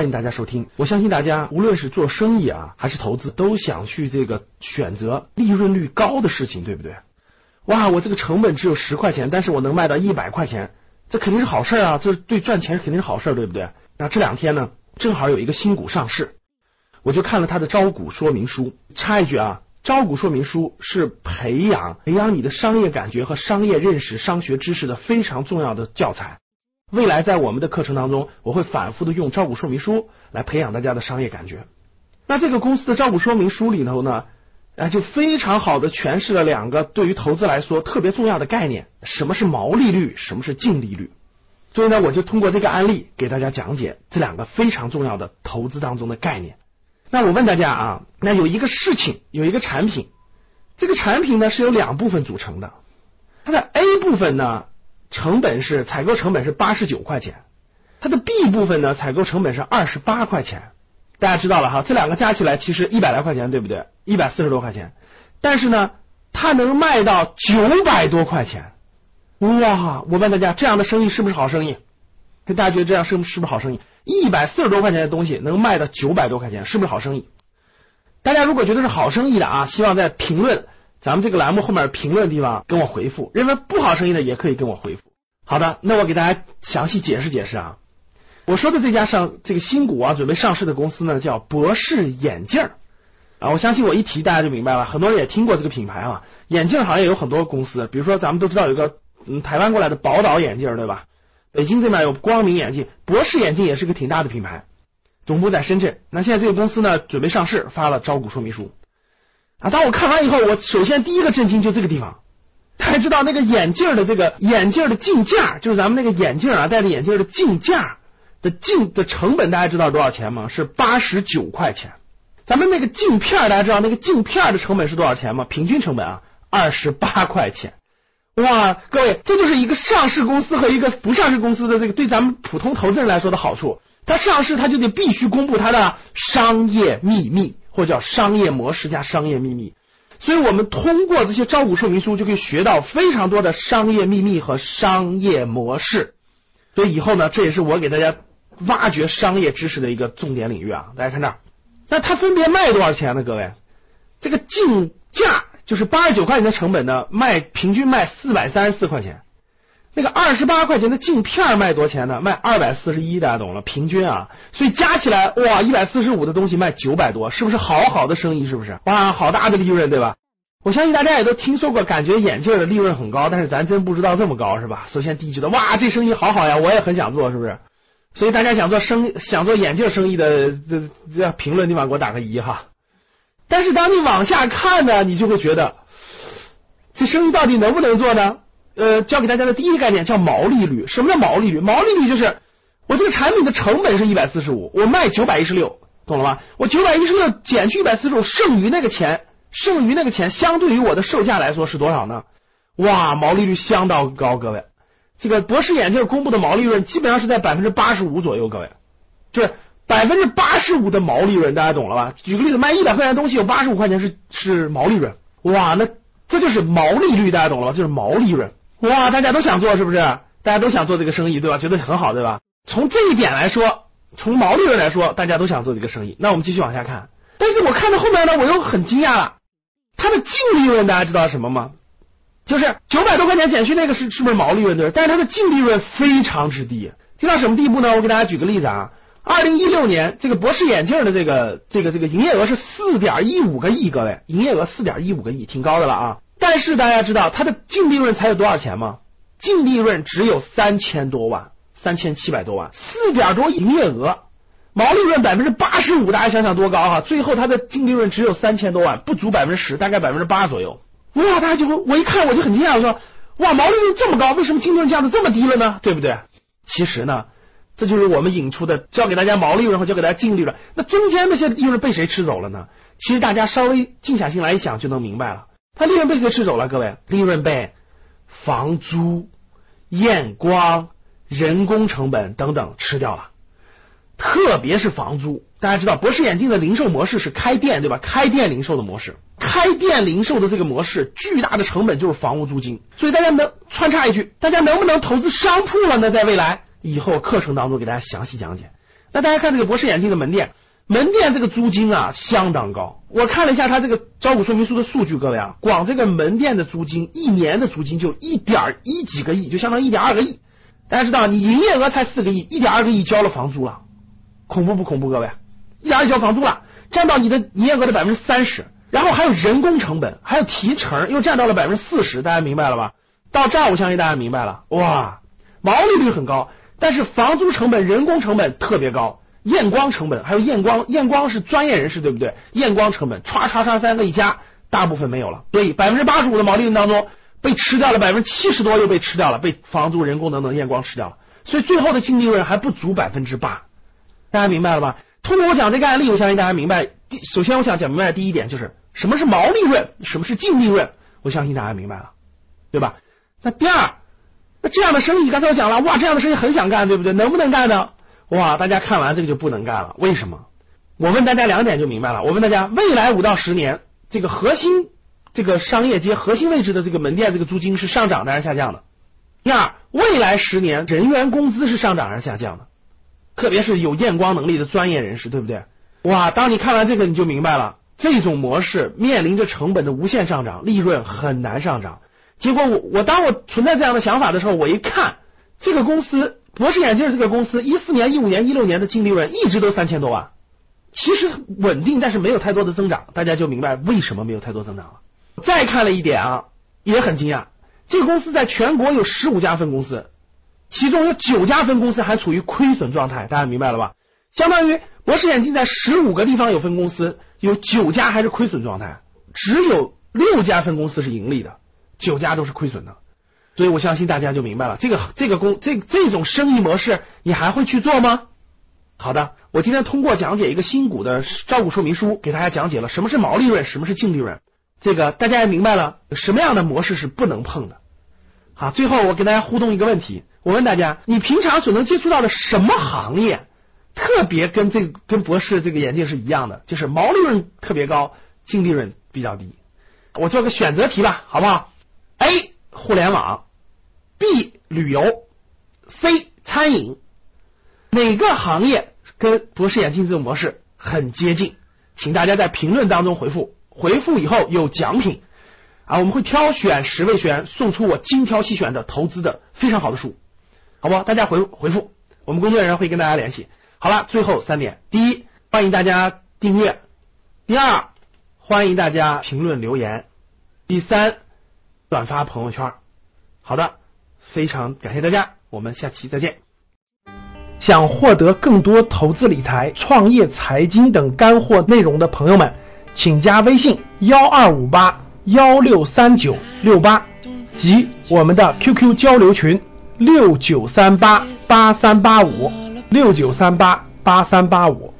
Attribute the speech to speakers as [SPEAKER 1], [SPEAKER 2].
[SPEAKER 1] 欢迎大家收听。我相信大家无论是做生意啊，还是投资，都想去这个选择利润率高的事情，对不对？哇，我这个成本只有十块钱，但是我能卖到一百块钱，这肯定是好事啊！这对赚钱肯定是好事，对不对？那这两天呢，正好有一个新股上市，我就看了它的招股说明书。插一句啊，招股说明书是培养培养你的商业感觉和商业认识、商学知识的非常重要的教材。未来在我们的课程当中，我会反复的用招股说明书来培养大家的商业感觉。那这个公司的招股说明书里头呢，啊，就非常好的诠释了两个对于投资来说特别重要的概念：什么是毛利率，什么是净利率。所以呢，我就通过这个案例给大家讲解这两个非常重要的投资当中的概念。那我问大家啊，那有一个事情，有一个产品，这个产品呢是由两部分组成的，它的 A 部分呢。成本是采购成本是八十九块钱，它的 B 部分呢，采购成本是二十八块钱。大家知道了哈，这两个加起来其实一百来块钱，对不对？一百四十多块钱，但是呢，它能卖到九百多块钱。哇！我问大家，这样的生意是不是好生意？大家觉得这样是是不是好生意？一百四十多块钱的东西能卖到九百多块钱，是不是好生意？大家如果觉得是好生意的啊，希望在评论。咱们这个栏目后面评论的地方跟我回复，认为不好生意的也可以跟我回复。好的，那我给大家详细解释解释啊。我说的这家上这个新股啊，准备上市的公司呢叫博士眼镜啊。我相信我一提大家就明白了，很多人也听过这个品牌啊。眼镜行业有很多公司，比如说咱们都知道有个嗯台湾过来的宝岛眼镜对吧？北京这边有光明眼镜，博士眼镜也是个挺大的品牌，总部在深圳。那现在这个公司呢准备上市，发了招股说明书。啊！当我看完以后，我首先第一个震惊就这个地方。大家知道那个眼镜的这个眼镜的镜架，就是咱们那个眼镜啊，戴着眼镜的镜架的镜的成本，大家知道多少钱吗？是八十九块钱。咱们那个镜片，大家知道那个镜片的成本是多少钱吗？平均成本啊，二十八块钱。哇，各位，这就是一个上市公司和一个不上市公司的这个对咱们普通投资人来说的好处。它上市，它就得必须公布它的商业秘密。或叫商业模式加商业秘密，所以我们通过这些招股说明书就可以学到非常多的商业秘密和商业模式。所以以后呢，这也是我给大家挖掘商业知识的一个重点领域啊。大家看这儿，那它分别卖多少钱呢？各位，这个竞价就是八十九块钱的成本呢，卖平均卖四百三十四块钱。那个二十八块钱的镜片卖多少钱呢？卖二百四十一，大家懂了，平均啊，所以加起来哇，一百四十五的东西卖九百多，是不是好好的生意？是不是？哇，好大的利润，对吧？我相信大家也都听说过，感觉眼镜的利润很高，但是咱真不知道这么高，是吧？首先第一觉得哇，这生意好好呀，我也很想做，是不是？所以大家想做生想做眼镜生意的，这这评论地方给我打个一哈。但是当你往下看呢，你就会觉得这生意到底能不能做呢？呃，教给大家的第一个概念叫毛利率。什么叫毛利率？毛利率就是我这个产品的成本是一百四十五，我卖九百一十六，懂了吧？我九百一十六减去一百四十五，剩余那个钱，剩余那个钱相对于我的售价来说是多少呢？哇，毛利率相当高，各位。这个博士眼镜公布的毛利润基本上是在百分之八十五左右，各位，就是百分之八十五的毛利润，大家懂了吧？举个例子，卖一百块钱东西有八十五块钱是是毛利润，哇，那这就是毛利率，大家懂了吧？就是毛利润。哇，大家都想做是不是？大家都想做这个生意对吧？觉得很好对吧？从这一点来说，从毛利润来说，大家都想做这个生意。那我们继续往下看。但是我看到后面呢，我又很惊讶了。它的净利润大家知道什么吗？就是九百多块钱减去那个是是不是毛利润对？但是它的净利润非常之低，低到什么地步呢？我给大家举个例子啊。二零一六年这个博士眼镜的这个这个这个营业额是四点一五个亿，各位，营业额四点一五个亿，挺高的了啊。但是大家知道它的净利润才有多少钱吗？净利润只有三千多万，三千七百多万，四点多营业额，毛利润百分之八十五，大家想想多高哈！最后它的净利润只有三千多万，不足百分之十，大概百分之八左右。哇，大家就会我一看我就很惊讶，我说哇，毛利润这么高，为什么净利润降的这么低了呢？对不对？其实呢，这就是我们引出的，教给大家毛利润和教给大家净利润。那中间那些利润被谁吃走了呢？其实大家稍微静下心来一想就能明白了。它利润被谁吃走了？各位，利润被房租、验光、人工成本等等吃掉了。特别是房租，大家知道博士眼镜的零售模式是开店，对吧？开店零售的模式，开店零售的这个模式，巨大的成本就是房屋租金。所以大家能穿插一句，大家能不能投资商铺了呢？在未来以后课程当中给大家详细讲解。那大家看这个博士眼镜的门店，门店这个租金啊相当高。我看了一下它这个招股说明书的数据，各位啊，光这个门店的租金一年的租金就一点一几个亿，就相当于一点二个亿。大家知道，你营业额才四个亿，一点二个亿交了房租了。恐怖不恐怖，各位？一点二交房租了，占到你的营业额的百分之三十，然后还有人工成本，还有提成，又占到了百分之四十，大家明白了吧？到这儿，我相信大家明白了。哇，毛利率很高，但是房租成本、人工成本特别高，验光成本还有验光，验光是专业人士，对不对？验光成本唰唰唰三个一加，大部分没有了，所以百分之八十五的毛利润当中被吃掉了，百分之七十多又被吃掉了，被房租、人工等等验光吃掉了，所以最后的净利润还不足百分之八。大家明白了吧？通过我讲这个案例，我相信大家明白。首先我想讲明白的第一点就是什么是毛利润，什么是净利润。我相信大家明白了，对吧？那第二，那这样的生意，刚才我讲了，哇，这样的生意很想干，对不对？能不能干呢？哇，大家看完这个就不能干了。为什么？我问大家两点就明白了。我问大家，未来五到十年，这个核心这个商业街核心位置的这个门店，这个租金是上涨的还是下降的？第二，未来十年人员工资是上涨还是下降的？特别是有验光能力的专业人士，对不对？哇，当你看完这个，你就明白了，这种模式面临着成本的无限上涨，利润很难上涨。结果我我当我存在这样的想法的时候，我一看这个公司博士眼镜这个公司，一四年、一五年、一六年的净利润一直都三千多万，其实稳定，但是没有太多的增长，大家就明白为什么没有太多增长了。再看了一点啊，也很惊讶，这个公司在全国有十五家分公司。其中有九家分公司还处于亏损状态，大家明白了吧？相当于博士眼镜在十五个地方有分公司，有九家还是亏损状态，只有六家分公司是盈利的，九家都是亏损的。所以我相信大家就明白了，这个这个公这这种生意模式，你还会去做吗？好的，我今天通过讲解一个新股的招股说明书，给大家讲解了什么是毛利润，什么是净利润，这个大家也明白了，什么样的模式是不能碰的。好，最后我给大家互动一个问题。我问大家，你平常所能接触到的什么行业，特别跟这跟博士这个眼镜是一样的，就是毛利润特别高，净利润比较低。我做个选择题吧，好不好？A. 互联网，B. 旅游，C. 餐饮，哪个行业跟博士眼镜这种模式很接近？请大家在评论当中回复，回复以后有奖品啊，我们会挑选十位学员送出我精挑细选的投资的非常好的书。好不，大家回回复，我们工作人员会跟大家联系。好了，最后三点：第一，欢迎大家订阅；第二，欢迎大家评论留言；第三，转发朋友圈。好的，非常感谢大家，我们下期再见。想获得更多投资理财、创业、财经等干货内容的朋友们，请加微信幺二五八幺六三九六八及我们的 QQ 交流群。六九三八八三八五，六九三八八三八五。